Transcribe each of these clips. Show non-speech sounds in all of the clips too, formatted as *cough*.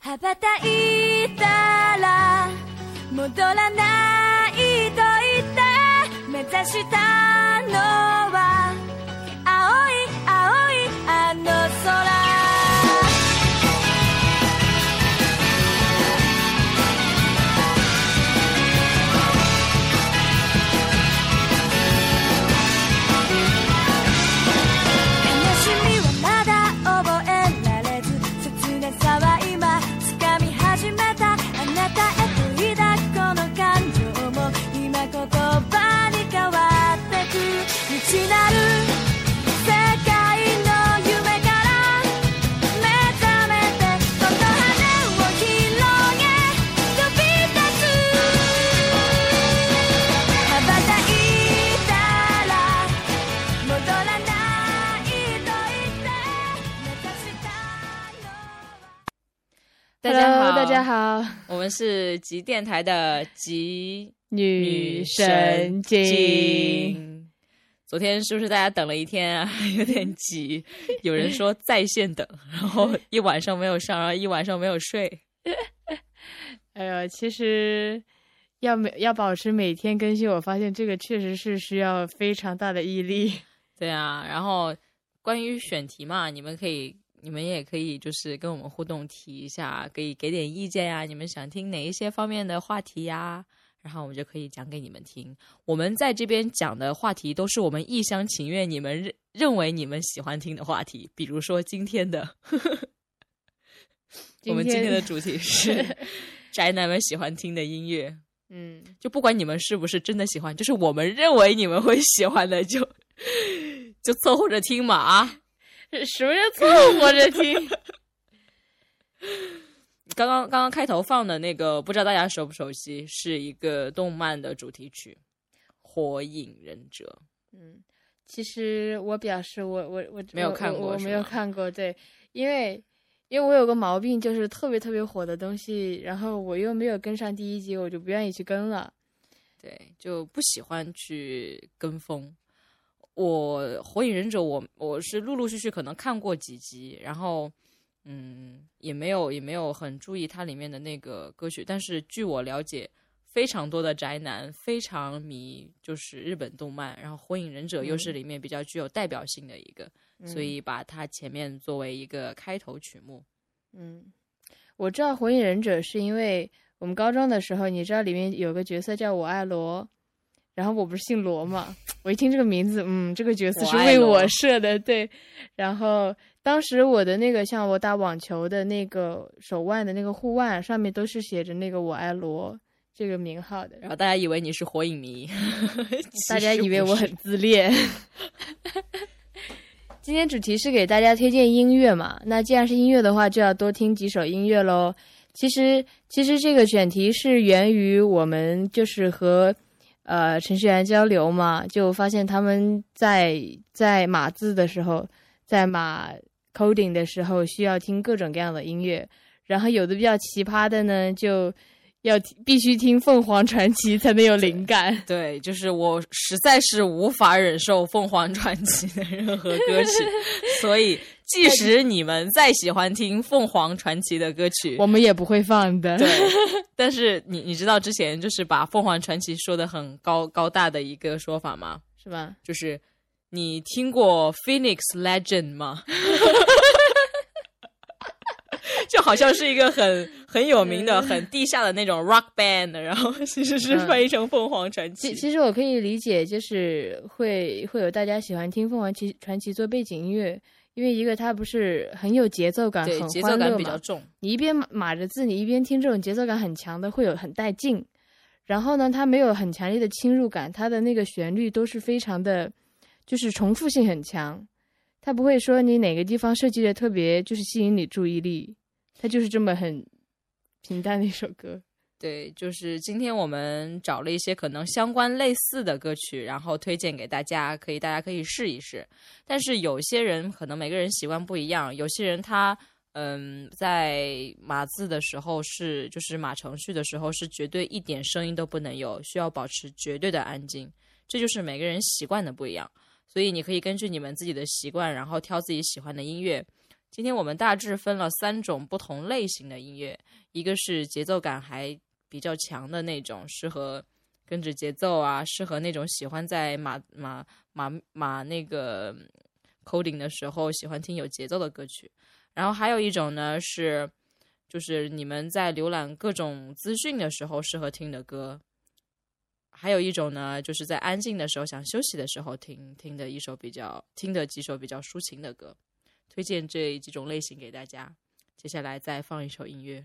羽ばたいたら戻らないと言って目指したのは我们是极电台的极女神经。昨天是不是大家等了一天啊？有点急。有人说在线等，然后一晚上没有上，然后一晚上没有睡。*laughs* 哎呦，其实要每要保持每天更新，我发现这个确实是需要非常大的毅力。对啊，然后关于选题嘛，你们可以，你们也可以就是跟我们互动提一下，可以给点意见呀。你们想听哪一些方面的话题呀？然后我们就可以讲给你们听。我们在这边讲的话题都是我们一厢情愿，你们认认为你们喜欢听的话题。比如说今天的，*laughs* 我们今天的主题 *laughs* 是宅男们喜欢听的音乐。嗯，就不管你们是不是真的喜欢，就是我们认为你们会喜欢的，就就凑合着听嘛啊！什么叫凑合着听？*laughs* 刚刚刚刚开头放的那个，不知道大家熟不熟悉，是一个动漫的主题曲《火影忍者嗯，其实我表示我我我没有看过我我没有看过，对，因为因为我有个毛病，就是特别特别火的东西，然后我又没有跟上第一集，我就不愿意去跟了。》，对，就不喜欢去跟风。我《火影忍者我》我是陆陆续续可能看过几集，然后嗯，也没有也没有很注意它里面的那个歌曲，但是据我了解，非常多的宅男非常迷就是日本动漫，然后《火影忍者》又是里面比较具有代表性的一个，所以把它前面作为一个开头曲目。嗯，我知道《火影忍者》是因为我们高中的时候，你知道里面有个角色叫我爱罗，然后我不是姓罗嘛，*sniffs* 我一听这个名字，嗯，这个角色是为我设的，对。然后当时我的那个像我打网球的那个手腕的那个护腕上面都是写着那个我爱罗这个名号的，然后大家以为你是火影迷，*laughs* 大家以为我很自恋。*laughs* 今天主题是给大家推荐音乐嘛？那既然是音乐的话，就要多听几首音乐喽。其实，其实这个选题是源于我们就是和呃程序员交流嘛，就发现他们在在码字的时候，在码 coding 的时候需要听各种各样的音乐，然后有的比较奇葩的呢，就要听必须听凤凰传奇才能有灵感。对，*laughs* 就是我实在是无法忍受凤凰传奇的任何歌曲，*laughs* 所以即使你们再喜欢听凤凰传奇的歌曲，我们也不会放的。对，*laughs* 但是你你知道之前就是把凤凰传奇说的很高高大的一个说法吗？是吧？就是你听过 Phoenix Legend 吗？*laughs* 就好像是一个很很有名的、很地下的那种 rock band，然后其实是嗯翻译成凤凰传奇。其其实我可以理解，就是会会有大家喜欢听凤凰奇传奇做背景音乐，因为一个它不是很有节奏感，对，很节奏感欢乐嘛。比较重。你一边码码着字，你一边听这种节奏感很强的，会有很带劲。然后呢，它没有很强烈的侵入感，它的那个旋律都是非常的，就是重复性很强。它不会说你哪个地方设计的特别，就是吸引你注意力，它就是这么很平淡的一首歌。对，就是今天我们找了一些可能相关类似的歌曲，然后推荐给大家，可以大家可以试一试。但是有些人可能每个人习惯不一样，有些人他嗯在码字的时候是就是码程序的时候是绝对一点声音都不能有，需要保持绝对的安静。这就是每个人习惯的不一样，所以你可以根据你们自己的习惯，然后挑自己喜欢的音乐。今天我们大致分了三种不同类型的音乐，一个是节奏感还比较强的那种，适合跟着节奏啊，适合那种喜欢在马马马马那个 coding 的时候喜欢听有节奏的歌曲。然后还有一种呢是，就是你们在浏览各种资讯的时候适合听的歌。还有一种呢，就是在安静的时候想休息的时候听听的一首比较听的几首比较抒情的歌。推荐这几种类型给大家。接下来再放一首音乐。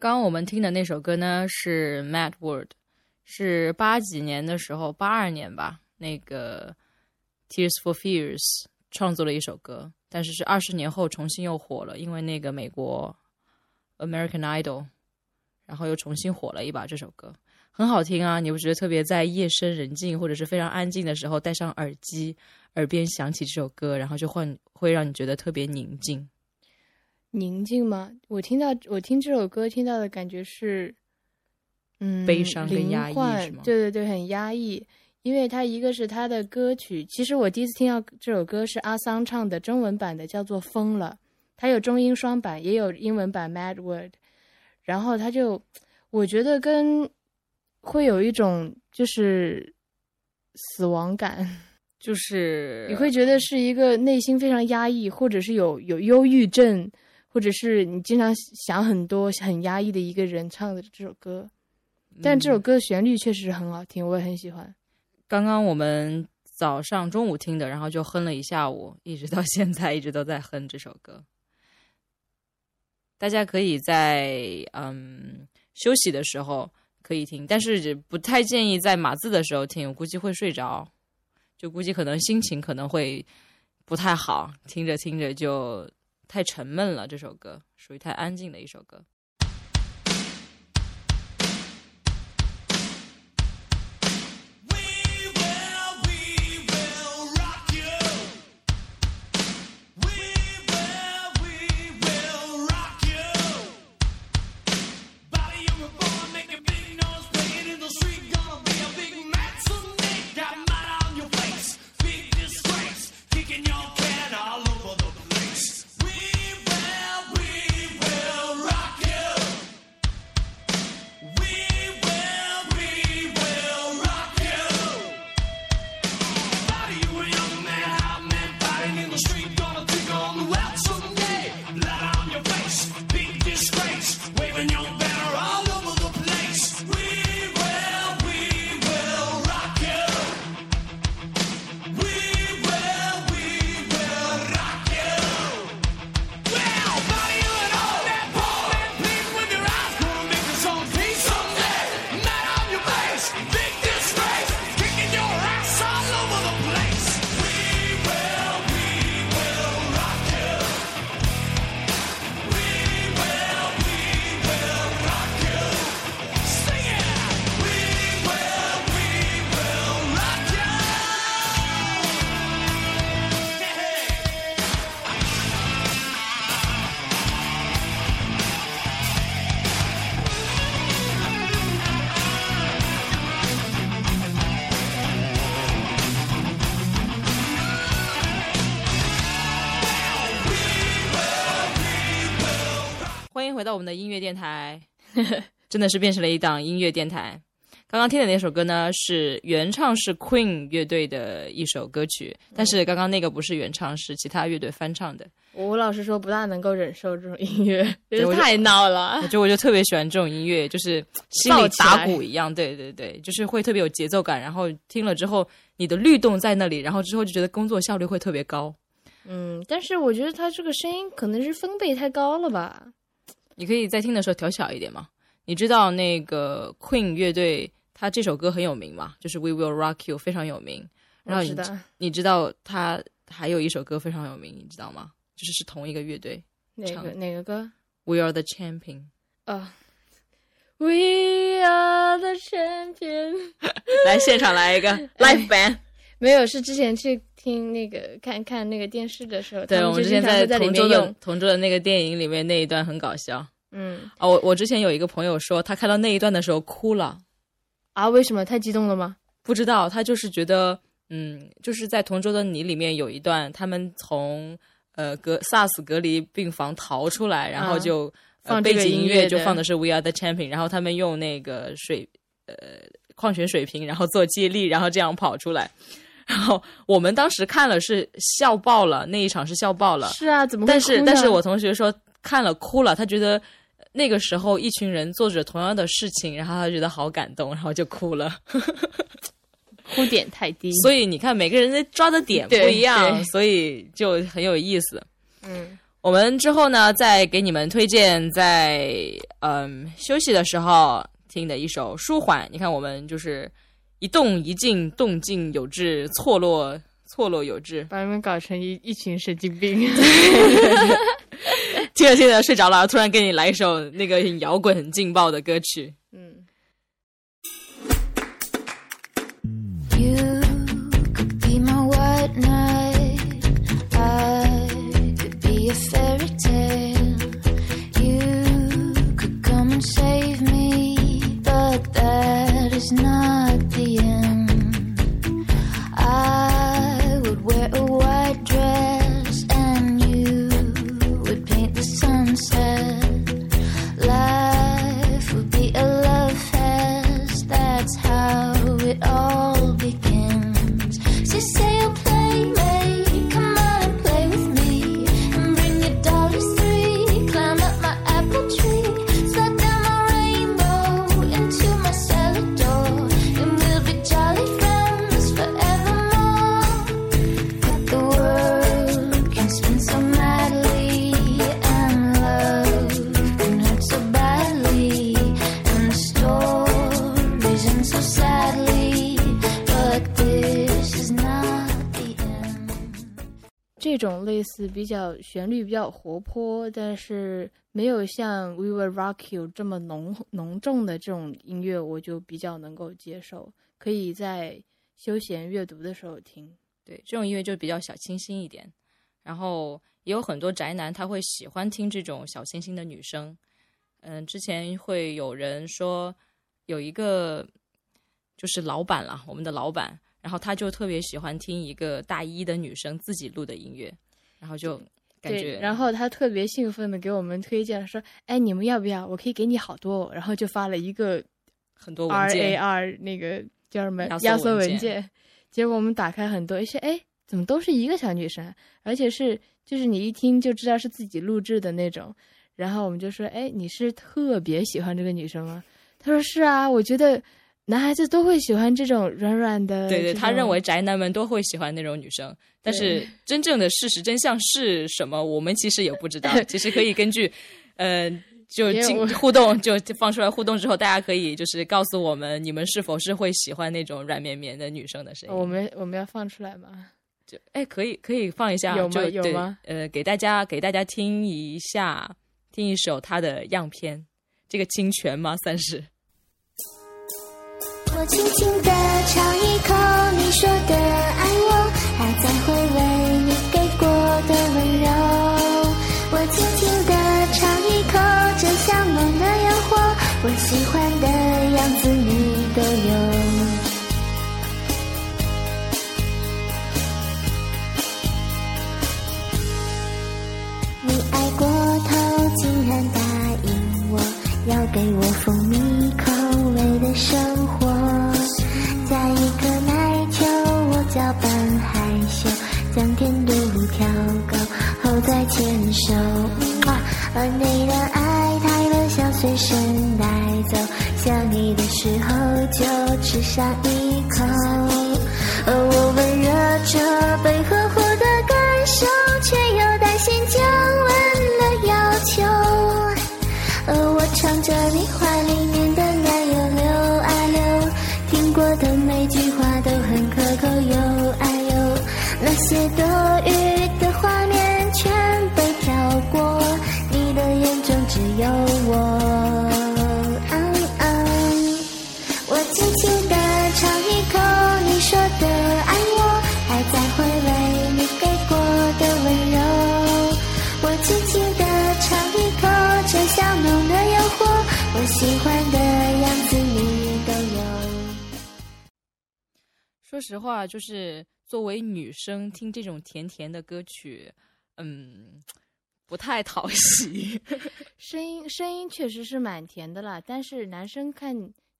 刚刚我们听的那首歌呢是《Mad World》，是八几年的时候，八二年吧，那个 Tears for Fears 创作了一首歌，但是是二十年后重新又火了，因为那个美国 American Idol，然后又重新火了一把这首歌，很好听啊！你不觉得特别在夜深人静或者是非常安静的时候戴上耳机，耳边响起这首歌，然后就会会让你觉得特别宁静。宁静吗？我听到我听这首歌听到的感觉是，嗯，悲伤跟压抑对对对，很压抑。因为它一个是它的歌曲，其实我第一次听到这首歌是阿桑唱的中文版的，叫做《疯了》，它有中英双版，也有英文版《Mad World》。然后它就，我觉得跟会有一种就是死亡感，*laughs* 就是你会觉得是一个内心非常压抑，或者是有有忧郁症，或者是你经常想很多、很压抑的一个人唱的这首歌。但这首歌的旋律确实很好听，我也很喜欢。刚刚我们早上、中午听的，然后就哼了一下午，一直到现在一直都在哼这首歌。大家可以在嗯休息的时候可以听，但是不太建议在码字的时候听，我估计会睡着，就估计可能心情可能会不太好，听着听着就太沉闷了。这首歌属于太安静的一首歌。回到我们的音乐电台，真的是变成了一档音乐电台。刚刚听的那首歌呢，是原唱是 Queen 乐队的一首歌曲，但是刚刚那个不是原唱，是其他乐队翻唱的。我老实说，不大能够忍受这种音乐，就就是太闹了我。觉得我就特别喜欢这种音乐，就是 *laughs* 心里打鼓一样，对对对，就是会特别有节奏感，然后听了之后你的律动在那里，然后之后就觉得工作效率会特别高。嗯，但是我觉得他这个声音可能是分贝太高了吧？你可以在听的时候调小一点吗。你知道那个 Queen 乐队，他这首歌很有名嘛，就是 We Will Rock You 非常有名。然后你知道你知道他还有一首歌非常有名，你知道吗？就是是同一个乐队哪个哪个歌？We Are the Champion。啊、w e are the champion。*laughs* 来现场来一个 *laughs* live band。没有，是之前去听那个看看那个电视的时候，对，我们之前在同桌的。同桌的那个电影里面那一段很搞笑。嗯哦，我我之前有一个朋友说，他看到那一段的时候哭了，啊，为什么太激动了吗？不知道他就是觉得，嗯，就是在《同桌的你》里面有一段，他们从呃隔 SARS 隔离病房逃出来，然后啊就、呃、放背景音音乐就放的是 We Are the Champion，然后他们用那个水呃矿泉水瓶，然后做接力，然后这样跑出来。然后我们当时看了是笑爆了，那一场是笑爆了。是啊，怎么但是但是我同学说看了哭了，他觉得那个时候一群人做着同样的事情，然后他觉得好感动，然后就哭了。哭点太低，所以你看每个人的抓的点不一样，所以就很有意思。嗯，我们之后呢，再给你们推荐在嗯休息的时候听的一首舒缓。你看，我们就是一动一静，动静有致，错落错落有致。把你们搞成一一群神经病。*laughs* 听着听着睡着了，突然给你来一首那个很摇滚、很劲爆的歌曲。类似比较旋律比较活泼，但是没有像《We Will Rock You》这么浓浓重的这种音乐，我就比较能够接受，可以在休闲阅读的时候听。对，这种音乐就比较小清新一点。然后也有很多宅男他会喜欢听这种小清新的女生。嗯，之前会有人说有一个就是老板了，我们的老板，然后他就特别喜欢听一个大一的女生自己录的音乐，然后就感对，觉，然后他特别兴奋的给我们推荐说：“哎，你们要不要？我可以给你好多、哦。”然后就发了一个很多 R A R 那个叫什么压缩文件，结果我们打开很多，一些哎，怎么都是一个小女生啊，而且是就是你一听就知道是自己录制的那种。然后我们就说：“哎，你是特别喜欢这个女生吗？”他说：“是啊，我觉得男孩子都会喜欢这种软软的。”对对，他认为宅男们都会喜欢那种女生，但是真正的事实真相是什么，我们其实也不知道。*laughs* 其实可以根据，呃，就进 *laughs* 互动，就放出来互动之后，大家可以就是告诉我们，你们是否是会喜欢那种软绵绵的女生的声音。我们我们要放出来吗？就哎，可以可以放一下，有吗就对有吗呃，给大家给大家听一下，听一首他的样片，这个侵权吗？算是。我轻轻地尝一口你说的爱我，还在回味你给过的温柔。我轻轻地尝一口这香浓的诱惑，我喜欢的样子说实话，就是作为女生听这种甜甜的歌曲，嗯，不太讨喜。*laughs* 声音声音确实是蛮甜的啦，但是男生看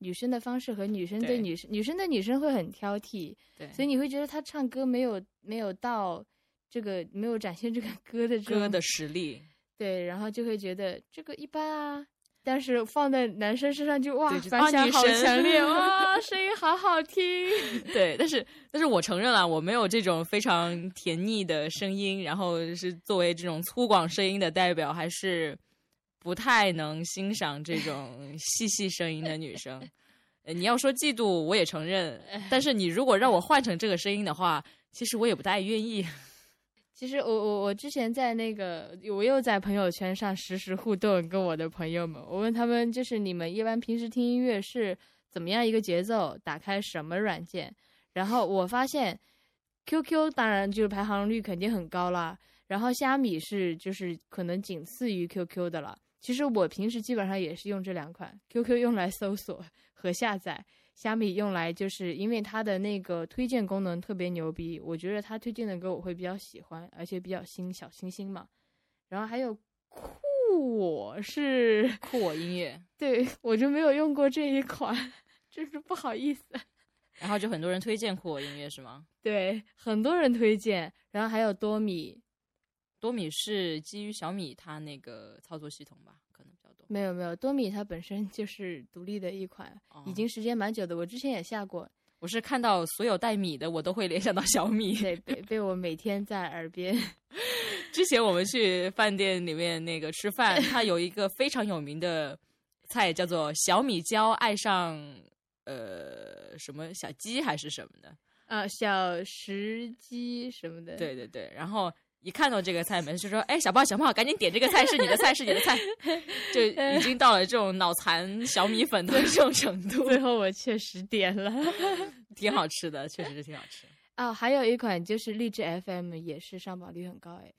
女生的方式和女生对对女生，女生对女生会很挑剔，对，所以你会觉得他唱歌没有没有到这个没有展现这个歌的歌的实力，对，然后就会觉得这个一般啊。但是放在男生身上就哇反响好强烈 *laughs* 哇，声音好好听。*laughs* 对，但是但是我承认了，我没有这种非常甜腻的声音，然后是作为这种粗犷声音的代表，还是不太能欣赏这种细细声音的女生。呃你要说嫉妒，我也承认，但是你如果让我换成这个声音的话，其实我也不太愿意。其实我我我之前在那个，我又在朋友圈上实时互动，跟我的朋友们，我问他们，就是你们一般平时听音乐是怎么样一个节奏，打开什么软件？然后我发现，QQ 当然就是排行率肯定很高啦，然后虾米是就是可能仅次于 QQ 的了。其实我平时基本上也是用这两款，QQ 用来搜索和下载，虾米用来就是因为它的那个推荐功能特别牛逼，我觉得它推荐的歌我会比较喜欢，而且比较新小清新嘛。然后还有酷我是酷我音乐，*laughs* 对我就没有用过这一款，真是不好意思。然后就很多人推荐酷我音乐是吗？*laughs* 对，很多人推荐，然后还有多米，多米是基于小米它那个操作系统吧，可能比较多。没有没有，多米它本身就是独立的一款，已哦经时间蛮久的，我之前也下过，我是看到所有带米的，我都会联想到小米。对，被被我每天在耳边。*laughs* 之前我们去饭店里面那个吃饭，它有一个非常有名的菜叫做小米椒爱上呃什么小鸡还是什么的。啊，小石鸡什么的，对对对，然后一看到这个菜门就说：“哎，小胖小胖，赶紧点这个菜，是你的菜，是你的菜。*laughs* ”就已经到了这种脑残小米粉的这种程度，最后我确实点了。*laughs* 挺好吃的，确实是挺好吃。*laughs* 啊，还有一款就是荔枝 FM，也是上榜率很高哎。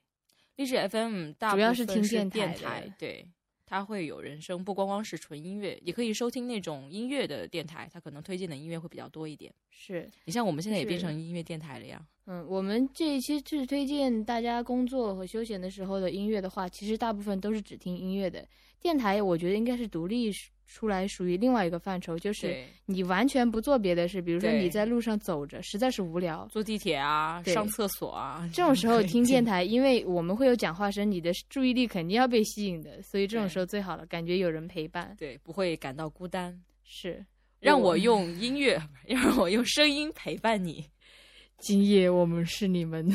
荔枝 FM 大主要部分是是听电电台对，它会有人声，不光光是纯音乐，也可以收听那种音乐的电台，它可能推荐的音乐会比较多一点。是，你像我们现在也变成音乐电台了呀，嗯，我们这一期是推荐大家工作和休闲的时候的音乐的话，其实大部分都是只听音乐的。电台我觉得应该是独立出来，属于另外一个范畴，就是，你完全不做别的事，比如说你在路上走着，实在是无聊，坐地铁啊，上厕所啊，这种时候听电台，因为我们会有讲话声，你的注意力肯定要被吸引的，所以这种时候最好了，感觉有人陪伴。对，不会感到孤单。是，让我用音乐，*laughs* 让我用声音陪伴你。今夜我们是你们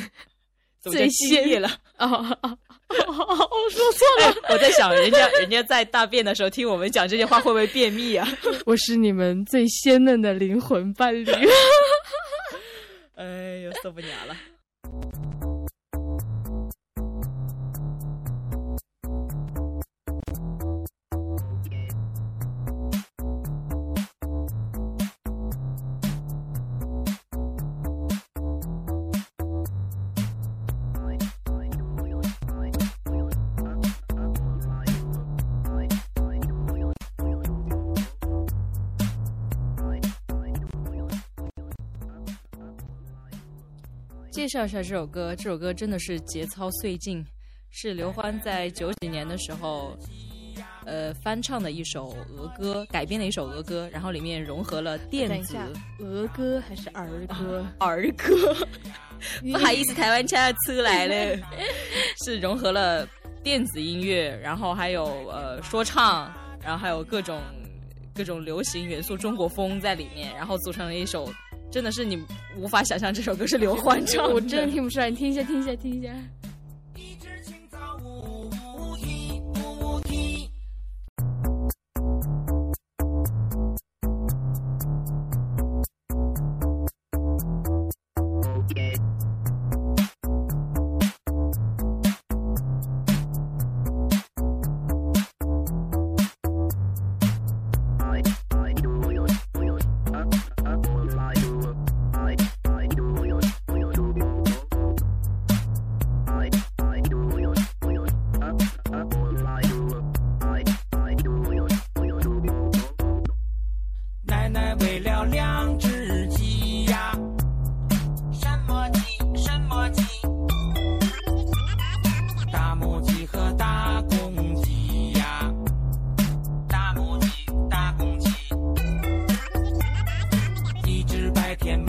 最先今夜了？啊 *laughs* 哦哦哦，我说错了，我在想，人家人家在大便的时候听我们讲这些话，会不会便秘啊？*laughs* 我是你们最鲜嫩的灵魂伴侣。*laughs* 哎呦，受不了了。介绍一下这首歌，这首歌真的是节操碎尽，是刘欢在九几年的时候，呃，翻唱的一首儿歌，改编的一首儿歌，然后里面融合了电子儿歌还是儿歌？儿歌，*laughs* 不好意思，台湾腔要出来了，是融合了电子音乐，然后还有呃说唱，然后还有各种各种流行元素、中国风在里面，然后组成了一首，真的是你无法想象这首歌是刘欢唱的。*laughs* 我真的听不出来，你听一下，听一下，听一下。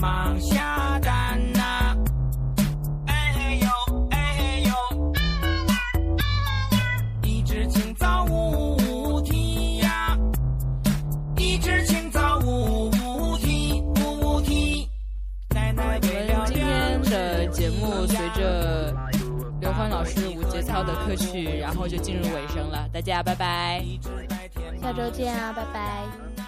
忙下蛋呐、哎嘿呦，哎嘿呦。一只清早无题呀。一只青草无题无题，奶奶我为了们今天的节目随着刘欢老师无节操的歌曲，然后就进入尾声了。大家拜拜。下周见啊，拜拜。